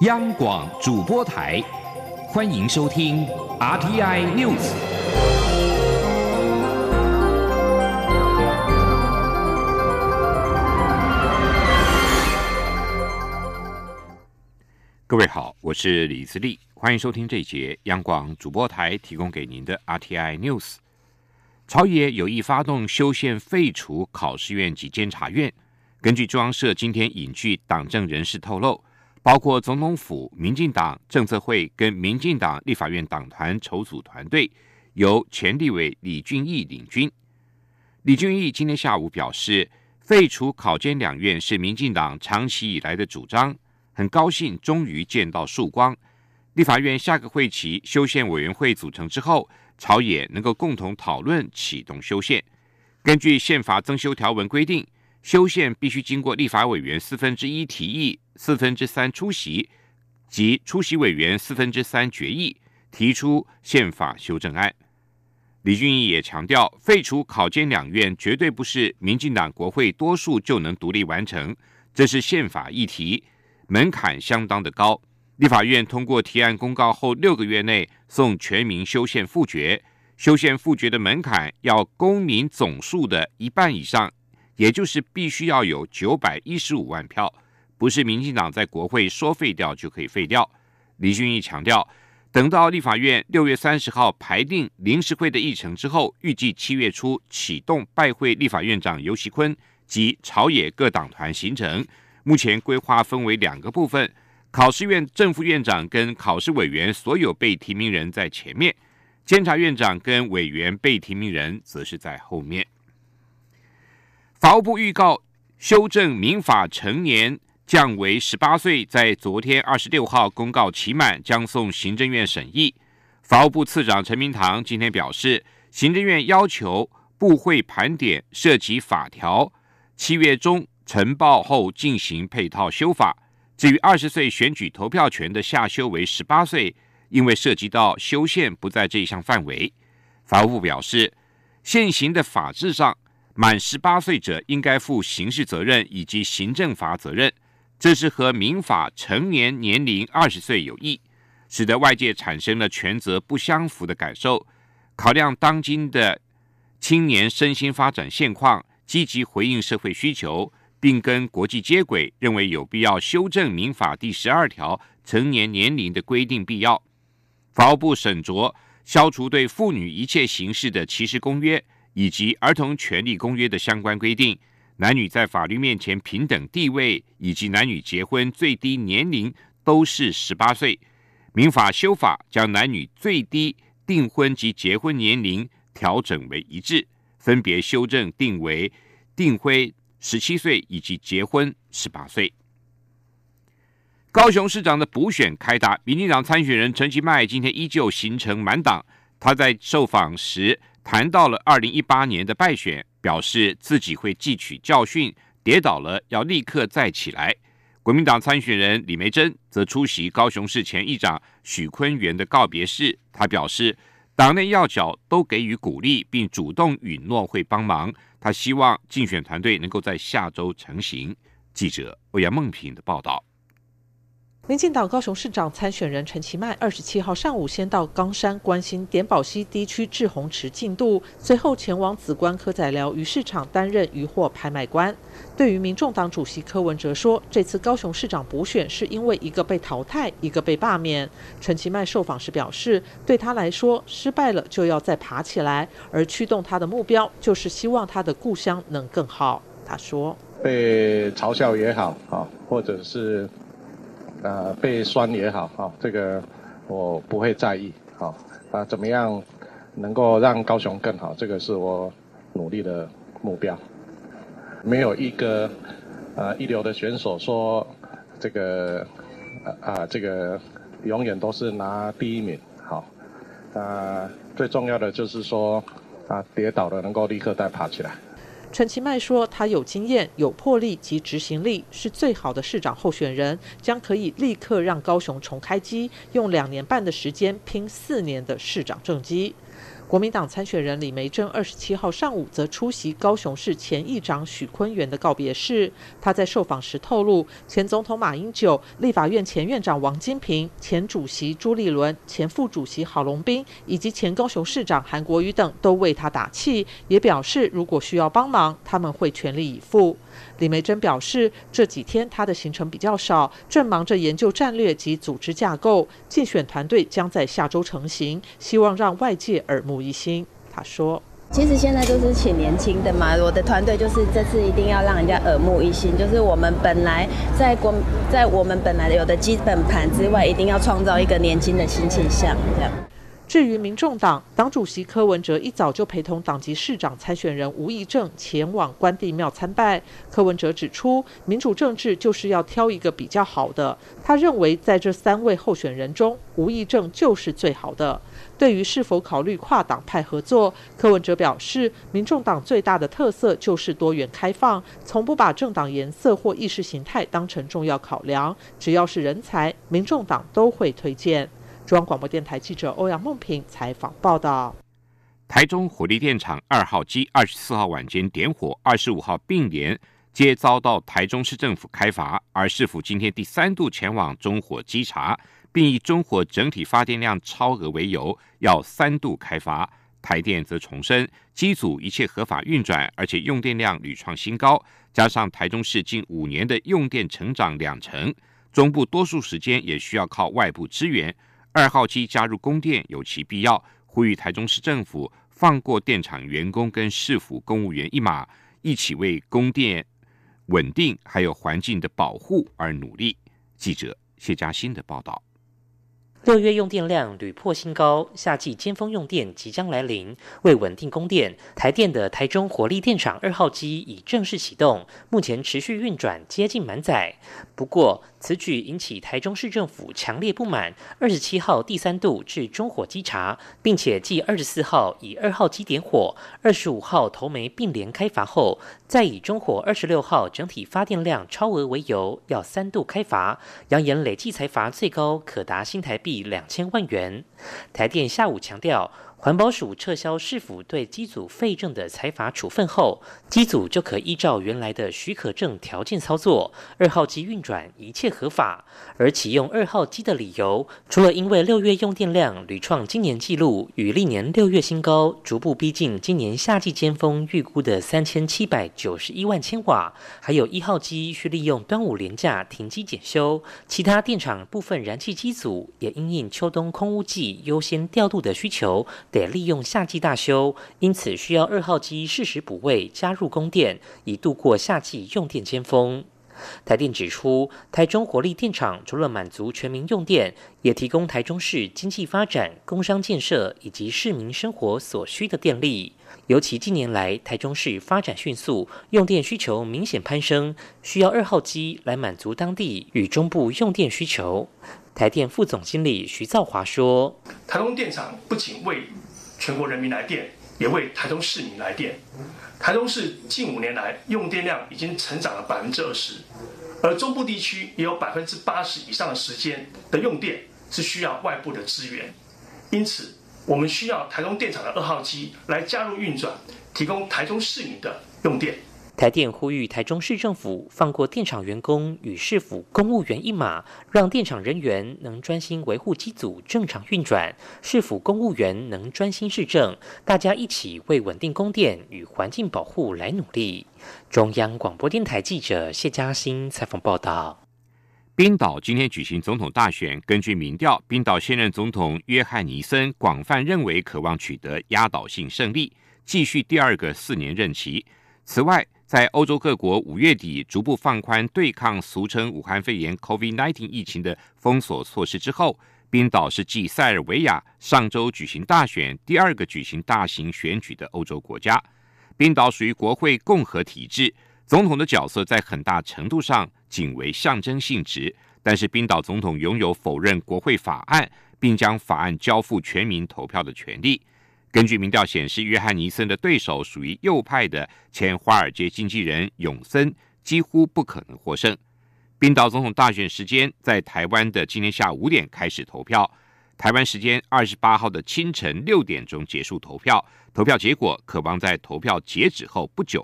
央广主播台，欢迎收听 RTI News。各位好，我是李自立，欢迎收听这一节央广主播台提供给您的 RTI News。朝野有意发动修宪废除考试院及监察院。根据中央社今天引据党政人士透露。包括总统府、民进党政策会跟民进党立法院党团筹组团队，由前立委李俊毅领军。李俊毅今天下午表示，废除考监两院是民进党长期以来的主张，很高兴终于见到曙光。立法院下个会期修宪委员会组成之后，朝野能够共同讨论启动修宪。根据宪法增修条文规定。修宪必须经过立法委员四分之一提议、四分之三出席及出席委员四分之三决议，提出宪法修正案。李俊毅也强调，废除考监两院绝对不是民进党国会多数就能独立完成，这是宪法议题，门槛相当的高。立法院通过提案公告后六个月内送全民修宪复决，修宪复决的门槛要公民总数的一半以上。也就是必须要有九百一十五万票，不是民进党在国会说废掉就可以废掉。李俊毅强调，等到立法院六月三十号排定临时会的议程之后，预计七月初启动拜会立法院长游锡坤及朝野各党团行程。目前规划分为两个部分：考试院正副院长跟考试委员所有被提名人在前面，监察院长跟委员被提名人则是在后面。法务部预告修正民法成年降为十八岁，在昨天二十六号公告期满，将送行政院审议。法务部次长陈明堂今天表示，行政院要求部会盘点涉及法条，七月中呈报后进行配套修法。至于二十岁选举投票权的下修为十八岁，因为涉及到修宪不在这一项范围。法务部表示，现行的法制上。满十八岁者应该负刑事责任以及行政罚责任，这是和民法成年年龄二十岁有异，使得外界产生了权责不相符的感受。考量当今的青年身心发展现况，积极回应社会需求，并跟国际接轨，认为有必要修正民法第十二条成年年龄的规定必要。法务部审酌消除对妇女一切形式的歧视公约。以及《儿童权利公约》的相关规定，男女在法律面前平等地位，以及男女结婚最低年龄都是十八岁。民法修法将男女最低订婚及结婚年龄调整为一致，分别修正定为订婚十七岁以及结婚十八岁。高雄市长的补选开打，民进党参选人陈其迈今天依旧行程满档，他在受访时。谈到了二零一八年的败选，表示自己会汲取教训，跌倒了要立刻再起来。国民党参选人李梅珍则出席高雄市前议长许坤元的告别式，他表示党内要角都给予鼓励，并主动允诺会帮忙。他希望竞选团队能够在下周成型。记者欧阳梦平的报道。民进党高雄市长参选人陈其迈二十七号上午先到冈山关心点宝溪地区志洪池进度，随后前往紫关科仔寮鱼市场担任渔货拍卖官。对于民众党主席柯文哲说，这次高雄市长补选是因为一个被淘汰，一个被罢免。陈其迈受访时表示，对他来说，失败了就要再爬起来，而驱动他的目标就是希望他的故乡能更好。他说，被嘲笑也好，啊，或者是。呃，被酸也好，哈，这个我不会在意，好，啊，怎么样能够让高雄更好，这个是我努力的目标。没有一个呃一流的选手说这个啊这个永远都是拿第一名，好，啊，最重要的就是说啊跌倒了能够立刻再爬起来。陈其迈说：“他有经验、有魄力及执行力，是最好的市长候选人，将可以立刻让高雄重开机，用两年半的时间拼四年的市长政绩。”国民党参选人李梅珍二十七号上午则出席高雄市前议长许坤元的告别式。他在受访时透露，前总统马英九、立法院前院长王金平、前主席朱立伦、前副主席郝龙斌以及前高雄市长韩国瑜等都为他打气，也表示如果需要帮忙，他们会全力以赴。李梅珍表示，这几天她的行程比较少，正忙着研究战略及组织架构。竞选团队将在下周成型，希望让外界耳目一新。他说：“其实现在就是请年轻的嘛，我的团队就是这次一定要让人家耳目一新，就是我们本来在国在我们本来有的基本盘之外，一定要创造一个年轻的新气象，这样。”至于民众党党主席柯文哲一早就陪同党籍市长参选人吴益政前往关帝庙参拜。柯文哲指出，民主政治就是要挑一个比较好的。他认为在这三位候选人中，吴益政就是最好的。对于是否考虑跨党派合作，柯文哲表示，民众党最大的特色就是多元开放，从不把政党颜色或意识形态当成重要考量。只要是人才，民众党都会推荐。中央广播电台记者欧阳梦平采访报道：台中火力电厂二号机二十四号晚间点火，二十五号并联皆遭到台中市政府开罚，而市府今天第三度前往中火稽查，并以中火整体发电量超额为由，要三度开罚。台电则重申，机组一切合法运转，而且用电量屡创新高，加上台中市近五年的用电成长两成，中部多数时间也需要靠外部支援。二号机加入供电有其必要，呼吁台中市政府放过电厂员工跟市府公务员一马，一起为供电稳定还有环境的保护而努力。记者谢嘉欣的报道。六月用电量屡破新高，夏季尖峰用电即将来临。为稳定供电，台电的台中火力电厂二号机已正式启动，目前持续运转，接近满载。不过，此举引起台中市政府强烈不满。二十七号第三度至中火稽查，并且继二十四号以二号机点火，二十五号头煤并联开阀后，再以中火二十六号整体发电量超额为由，要三度开阀，扬言累计财罚最高可达新台币两千万元。台电下午强调。环保署撤销市府对机组废证的财罚处分后，机组就可依照原来的许可证条件操作，二号机运转一切合法。而启用二号机的理由，除了因为六月用电量屡创今年纪录，与历年六月新高，逐步逼近今年夏季尖峰预估的三千七百九十一万千瓦，还有一号机需利用端午连假停机检修，其他电厂部分燃气机组也因应秋冬空污季优先调度的需求。得利用夏季大修，因此需要二号机适时补位加入供电，以度过夏季用电尖峰。台电指出，台中火力电厂除了满足全民用电，也提供台中市经济发展、工商建设以及市民生活所需的电力。尤其近年来台中市发展迅速，用电需求明显攀升，需要二号机来满足当地与中部用电需求。台电副总经理徐兆华说：“台中电厂不仅为全国人民来电，也为台中市民来电。台中市近五年来用电量已经成长了百分之二十，而中部地区也有百分之八十以上的时间的用电是需要外部的资源。因此，我们需要台中电厂的二号机来加入运转，提供台中市民的用电。”台电呼吁台中市政府放过电厂员工与市府公务员一马，让电厂人员能专心维护机组正常运转，市府公务员能专心市政，大家一起为稳定供电与环境保护来努力。中央广播电台记者谢嘉欣采访报道。冰岛今天举行总统大选，根据民调，冰岛现任总统约翰尼森广泛认为渴望取得压倒性胜利，继续第二个四年任期。此外，在欧洲各国五月底逐步放宽对抗俗称武汉肺炎 （COVID-19） 疫情的封锁措施之后，冰岛是继塞尔维亚上周举行大选第二个举行大型选举的欧洲国家。冰岛属于国会共和体制，总统的角色在很大程度上仅为象征性质。但是，冰岛总统拥有否认国会法案，并将法案交付全民投票的权利。根据民调显示，约翰尼森的对手属于右派的前华尔街经纪人永森，几乎不可能获胜。冰岛总统大选时间在台湾的今天下午五点开始投票。台湾时间二十八号的清晨六点钟结束投票，投票结果可望在投票截止后不久